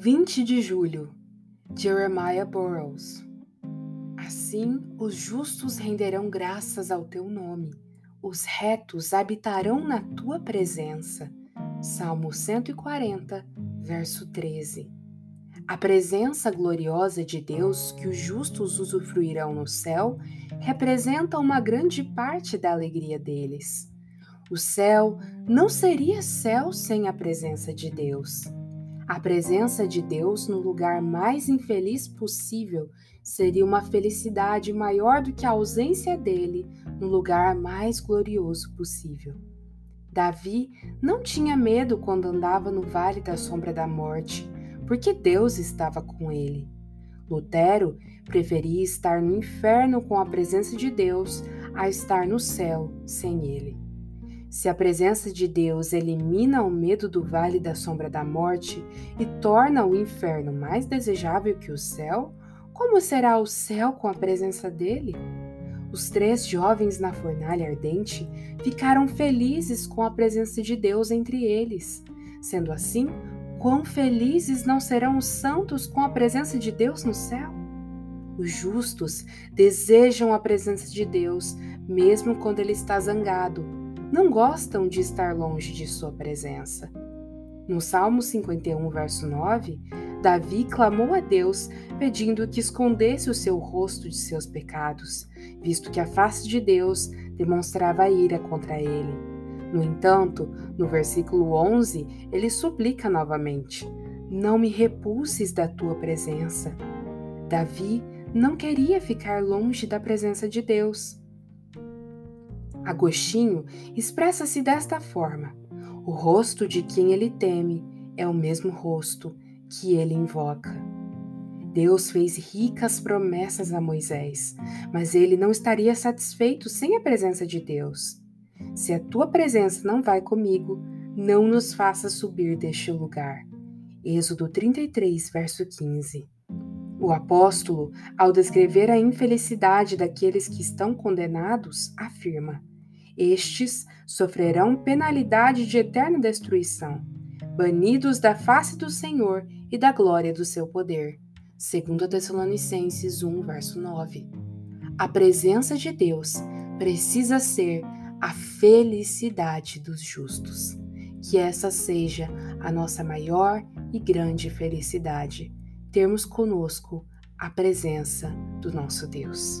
20 de julho, Jeremiah Burroughs. Assim os justos renderão graças ao teu nome, os retos habitarão na tua presença. Salmo 140, verso 13. A presença gloriosa de Deus que os justos usufruirão no céu representa uma grande parte da alegria deles. O céu não seria céu sem a presença de Deus. A presença de Deus no lugar mais infeliz possível seria uma felicidade maior do que a ausência dele no lugar mais glorioso possível. Davi não tinha medo quando andava no vale da sombra da morte, porque Deus estava com ele. Lutero preferia estar no inferno com a presença de Deus a estar no céu sem ele. Se a presença de Deus elimina o medo do vale da sombra da morte e torna o inferno mais desejável que o céu, como será o céu com a presença dele? Os três jovens na fornalha ardente ficaram felizes com a presença de Deus entre eles. Sendo assim, quão felizes não serão os santos com a presença de Deus no céu? Os justos desejam a presença de Deus, mesmo quando ele está zangado, não gostam de estar longe de sua presença. No Salmo 51, verso 9, Davi clamou a Deus pedindo que escondesse o seu rosto de seus pecados, visto que a face de Deus demonstrava ira contra ele. No entanto, no versículo 11, ele suplica novamente: Não me repulses da tua presença. Davi não queria ficar longe da presença de Deus. Agostinho expressa-se desta forma: o rosto de quem ele teme é o mesmo rosto que ele invoca. Deus fez ricas promessas a Moisés, mas ele não estaria satisfeito sem a presença de Deus. Se a tua presença não vai comigo, não nos faça subir deste lugar. Êxodo 33, verso 15. O apóstolo, ao descrever a infelicidade daqueles que estão condenados, afirma: estes sofrerão penalidade de eterna destruição, banidos da face do Senhor e da glória do seu poder. 2 Tessalonicenses 1, verso 9. A presença de Deus precisa ser a felicidade dos justos. Que essa seja a nossa maior e grande felicidade, termos conosco a presença do nosso Deus.